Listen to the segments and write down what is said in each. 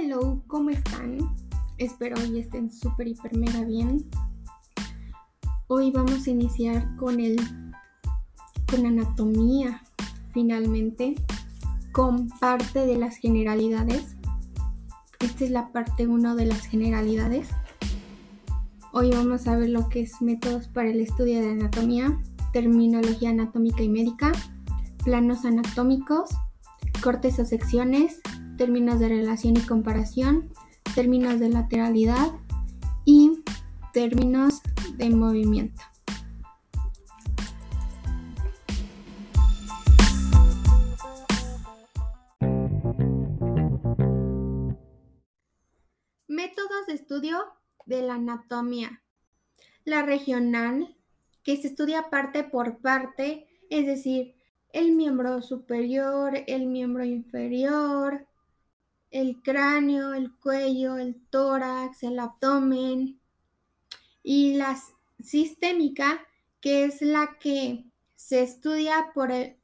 Hello, ¿cómo están? Espero hoy estén súper, hiper, mega bien. Hoy vamos a iniciar con el con anatomía, finalmente, con parte de las generalidades. Esta es la parte 1 de las generalidades. Hoy vamos a ver lo que es métodos para el estudio de anatomía, terminología anatómica y médica, planos anatómicos, cortes o secciones, términos de relación y comparación, términos de lateralidad y términos de movimiento. Métodos de estudio de la anatomía. La regional, que se estudia parte por parte, es decir, el miembro superior, el miembro inferior, el cráneo, el cuello, el tórax, el abdomen y la sistémica, que es la que se estudia por el,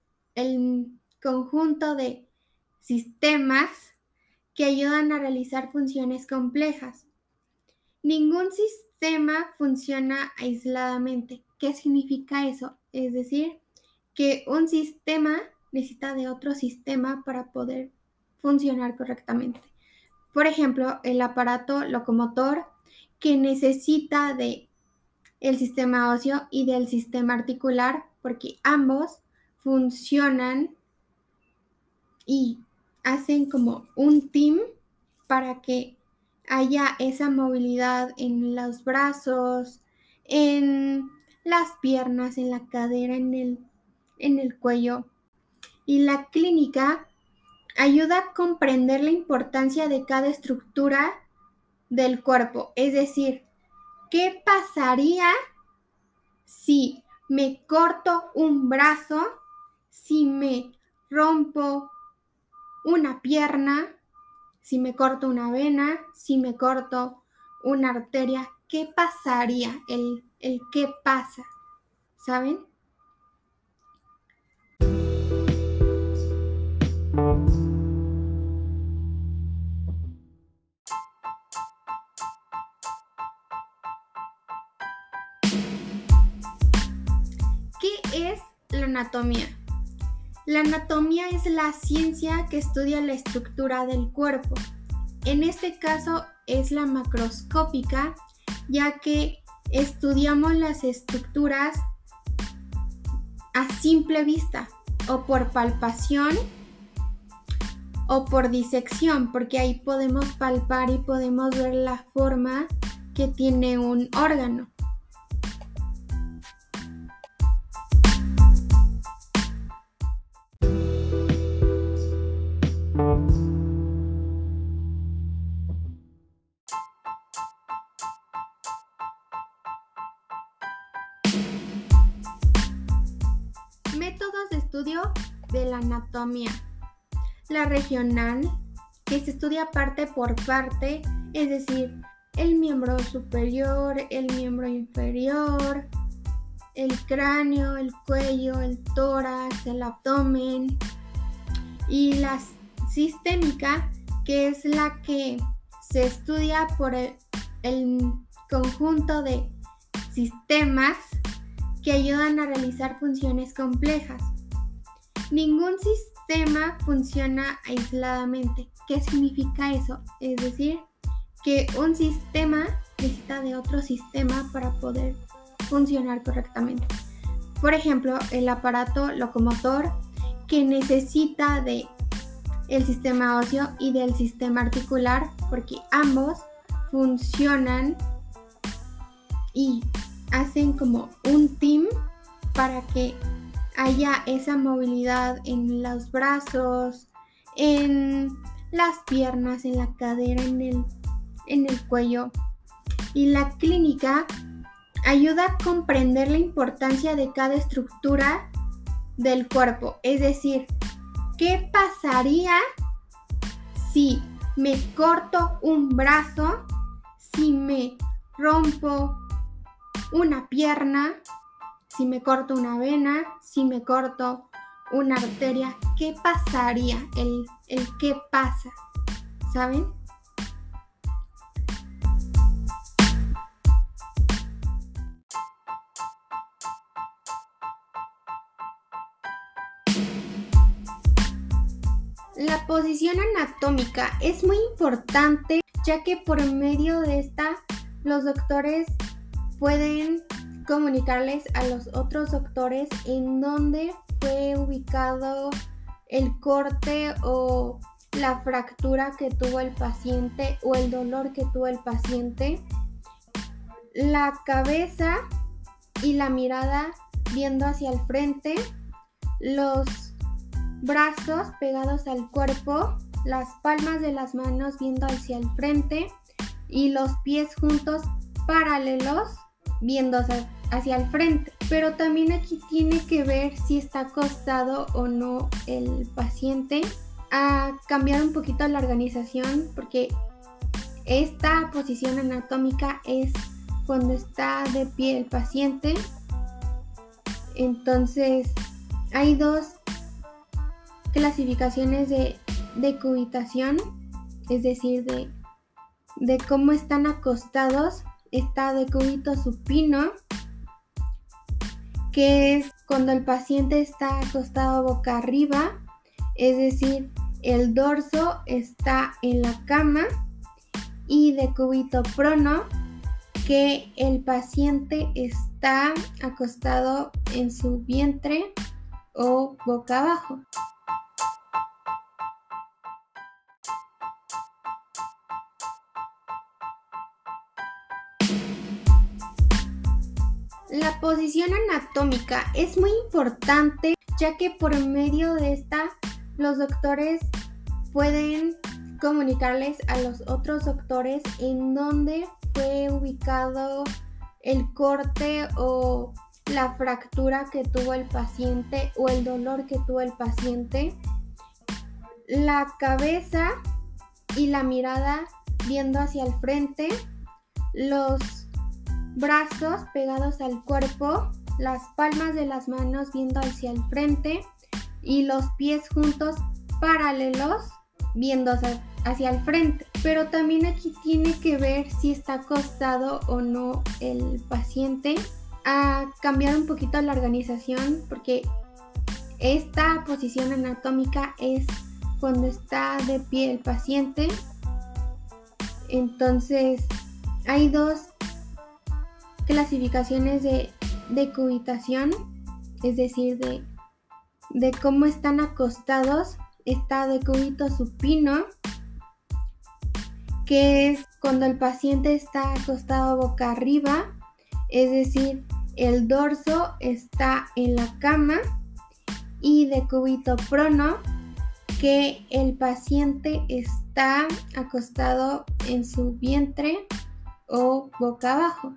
conjunto de sistemas que ayudan a realizar funciones complejas. Ningún sistema funciona aisladamente. ¿Qué significa eso? Es decir, que un sistema necesita de otro sistema para poder funcionar correctamente. Por ejemplo, el aparato locomotor que necesita de el sistema óseo y del sistema articular porque ambos funcionan y hacen como un team para que haya esa movilidad en los brazos, en las piernas, en la cadera, en el, en el cuello. Y la clínica ayuda a comprender la importancia de cada estructura del cuerpo. Es decir, ¿qué pasaría si me corto un brazo, si me rompo una pierna, si me corto una vena, si me corto una arteria? ¿Qué pasaría? El, qué pasa. ¿Saben? La anatomía es la ciencia que estudia la estructura del cuerpo. En este caso es la macroscópica, ya que estudiamos las estructuras a simple vista o por palpación o por disección, porque ahí podemos palpar y podemos ver la forma que tiene un órgano. La regional, que se estudia parte por parte, es decir, el miembro superior, el miembro inferior, el cráneo, el cuello, el tórax, el abdomen y la sistémica, que es la que se estudia por el, el conjunto de sistemas que ayudan a realizar funciones complejas. Ningún sistema funciona aisladamente. ¿Qué significa eso? Es decir, que un sistema necesita de otro sistema para poder funcionar correctamente. Por ejemplo, el aparato locomotor que necesita de el sistema óseo y del sistema articular porque ambos funcionan y hacen como un team para que haya esa movilidad en los brazos, en las piernas, en la cadera, en el, en el cuello. Y la clínica ayuda a comprender la importancia de cada estructura del cuerpo. Es decir, ¿qué pasaría si me corto un brazo, si me rompo una pierna, si me corto una vena, si me corto una arteria, ¿qué pasaría? El, el qué pasa, ¿saben? La posición anatómica es muy importante ya que por medio de esta los doctores pueden comunicarles a los otros doctores en dónde fue ubicado el corte o la fractura que tuvo el paciente o el dolor que tuvo el paciente. La cabeza y la mirada viendo hacia el frente. Los brazos pegados al cuerpo. Las palmas de las manos viendo hacia el frente. Y los pies juntos paralelos viendo hacia el frente. Pero también aquí tiene que ver si está acostado o no el paciente. A cambiar un poquito la organización porque esta posición anatómica es cuando está de pie el paciente. Entonces hay dos clasificaciones de, de cubitación, es decir, de, de cómo están acostados está de cúbito supino, que es cuando el paciente está acostado boca arriba, es decir, el dorso está en la cama y de cúbito prono, que el paciente está acostado en su vientre o boca abajo. La posición anatómica es muy importante ya que por medio de esta los doctores pueden comunicarles a los otros doctores en dónde fue ubicado el corte o la fractura que tuvo el paciente o el dolor que tuvo el paciente. La cabeza y la mirada viendo hacia el frente. Los brazos pegados al cuerpo, las palmas de las manos viendo hacia el frente y los pies juntos paralelos viendo hacia el frente. Pero también aquí tiene que ver si está acostado o no el paciente. A cambiar un poquito la organización porque esta posición anatómica es cuando está de pie el paciente. Entonces hay dos clasificaciones de, de cubitación, es decir, de, de cómo están acostados, está de cúbito supino, que es cuando el paciente está acostado boca arriba, es decir, el dorso está en la cama y de cúbito prono, que el paciente está acostado en su vientre o boca abajo.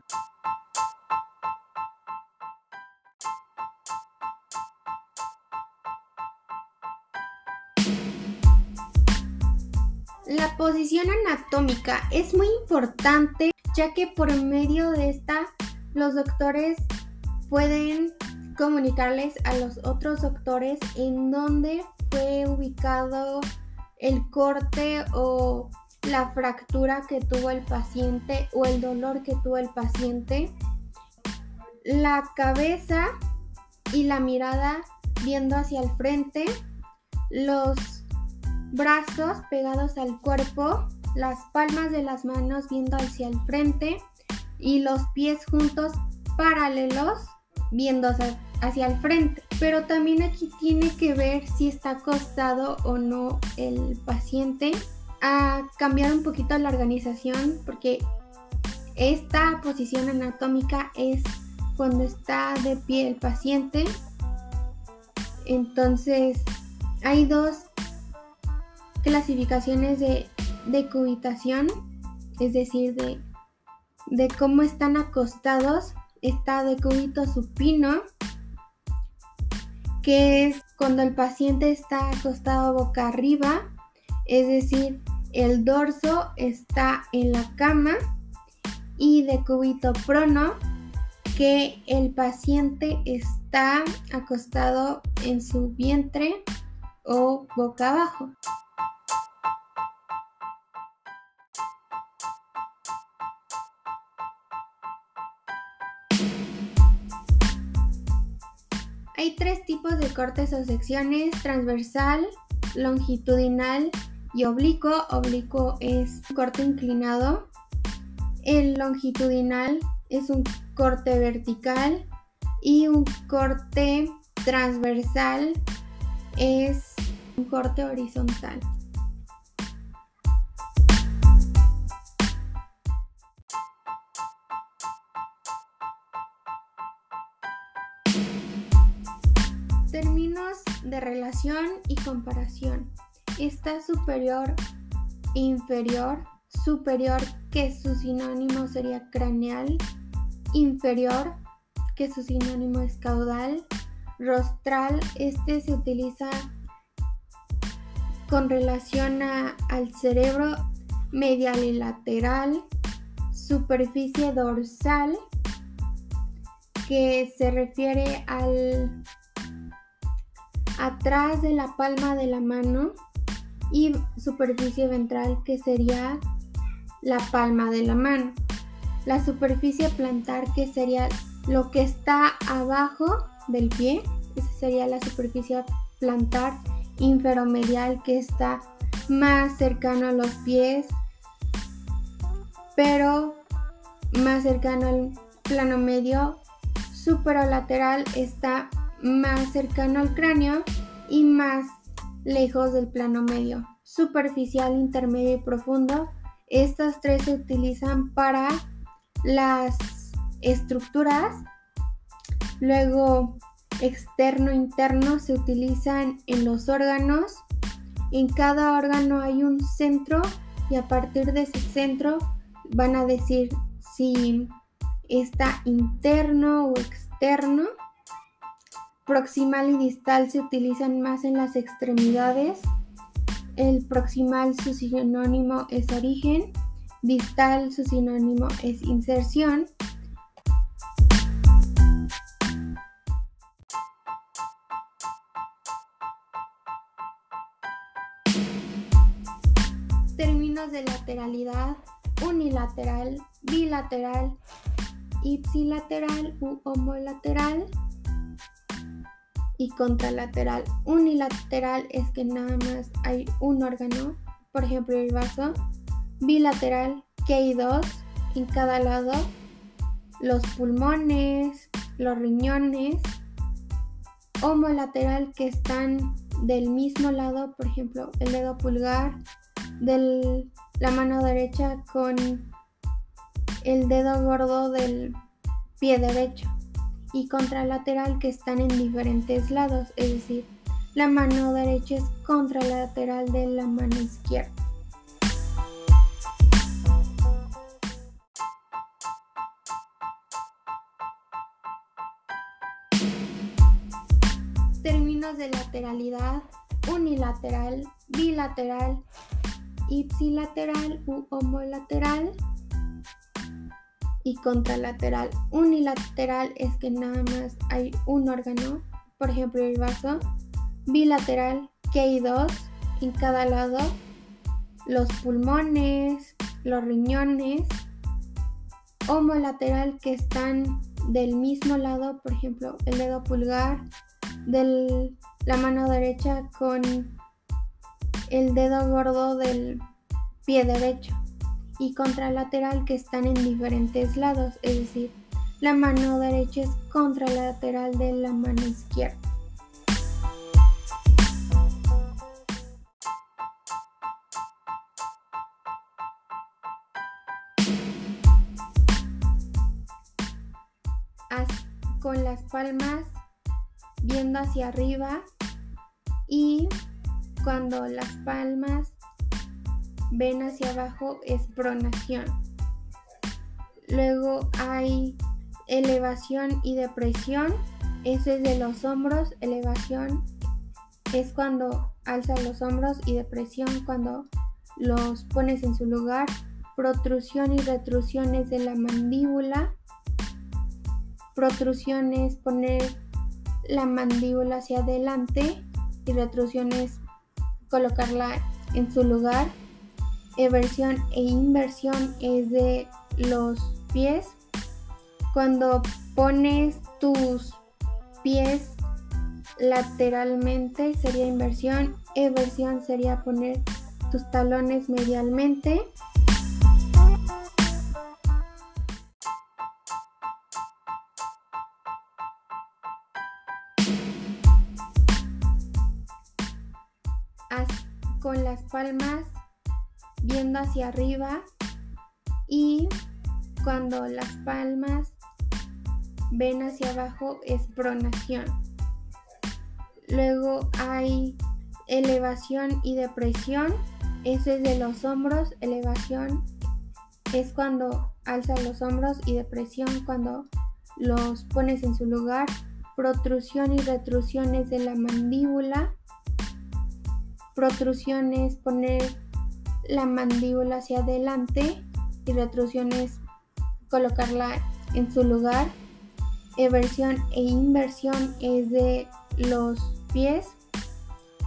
La posición anatómica es muy importante ya que por medio de esta los doctores pueden comunicarles a los otros doctores en dónde fue ubicado el corte o la fractura que tuvo el paciente o el dolor que tuvo el paciente. La cabeza y la mirada viendo hacia el frente. Los brazos pegados al cuerpo, las palmas de las manos viendo hacia el frente y los pies juntos paralelos viendo hacia el frente. Pero también aquí tiene que ver si está acostado o no el paciente. A cambiar un poquito la organización porque esta posición anatómica es cuando está de pie el paciente. Entonces hay dos clasificaciones de, de cubitación, es decir, de, de cómo están acostados, está de cúbito supino, que es cuando el paciente está acostado boca arriba, es decir, el dorso está en la cama y de cúbito prono, que el paciente está acostado en su vientre o boca abajo. Hay tres tipos de cortes o secciones, transversal, longitudinal y oblicuo. Oblicuo es un corte inclinado. El longitudinal es un corte vertical y un corte transversal es un corte horizontal. Relación y comparación. Está superior inferior. Superior, que su sinónimo sería craneal. Inferior, que su sinónimo es caudal. Rostral, este se utiliza con relación al cerebro medial y lateral. Superficie dorsal, que se refiere al atrás de la palma de la mano y superficie ventral que sería la palma de la mano. La superficie plantar que sería lo que está abajo del pie, esa sería la superficie plantar inferomedial que está más cercano a los pies, pero más cercano al plano medio. Superolateral está más cercano al cráneo y más lejos del plano medio. Superficial, intermedio y profundo. Estas tres se utilizan para las estructuras. Luego, externo, interno se utilizan en los órganos. En cada órgano hay un centro y a partir de ese centro van a decir si está interno o externo. Proximal y distal se utilizan más en las extremidades. El proximal su sinónimo es origen, distal su sinónimo es inserción. Términos de lateralidad, unilateral, bilateral, ipsilateral u homolateral y contralateral. Unilateral es que nada más hay un órgano, por ejemplo el vaso. Bilateral, que hay dos en cada lado. Los pulmones, los riñones. Homolateral, que están del mismo lado, por ejemplo el dedo pulgar de la mano derecha con el dedo gordo del pie derecho y contralateral que están en diferentes lados, es decir, la mano derecha es contralateral de la mano izquierda. Términos de lateralidad, unilateral, bilateral, ipsilateral u homolateral y contralateral. Unilateral es que nada más hay un órgano, por ejemplo el vaso. Bilateral, que hay dos en cada lado. Los pulmones, los riñones. Homolateral, que están del mismo lado, por ejemplo el dedo pulgar de la mano derecha con el dedo gordo del pie derecho y contralateral que están en diferentes lados, es decir, la mano derecha es contralateral de la mano izquierda. con las palmas viendo hacia arriba y cuando las palmas ven hacia abajo es pronación. Luego hay elevación y depresión. Eso es de los hombros. Elevación es cuando alzas los hombros y depresión cuando los pones en su lugar. Protrusión y retrusión es de la mandíbula. Protrusión es poner la mandíbula hacia adelante y retrusión es colocarla en su lugar. Eversión e inversión es de los pies. Cuando pones tus pies lateralmente sería inversión, eversión sería poner tus talones medialmente. con las palmas viendo hacia arriba y cuando las palmas ven hacia abajo es pronación. Luego hay elevación y depresión. Eso es de los hombros. Elevación es cuando alzas los hombros y depresión cuando los pones en su lugar. Protrusión y retrusión es de la mandíbula. Protrusión es poner la mandíbula hacia adelante y retrusión es colocarla en su lugar. Eversión e inversión es de los pies.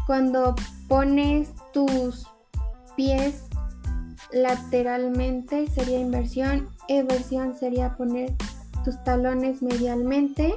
Cuando pones tus pies lateralmente sería inversión. Eversión sería poner tus talones medialmente.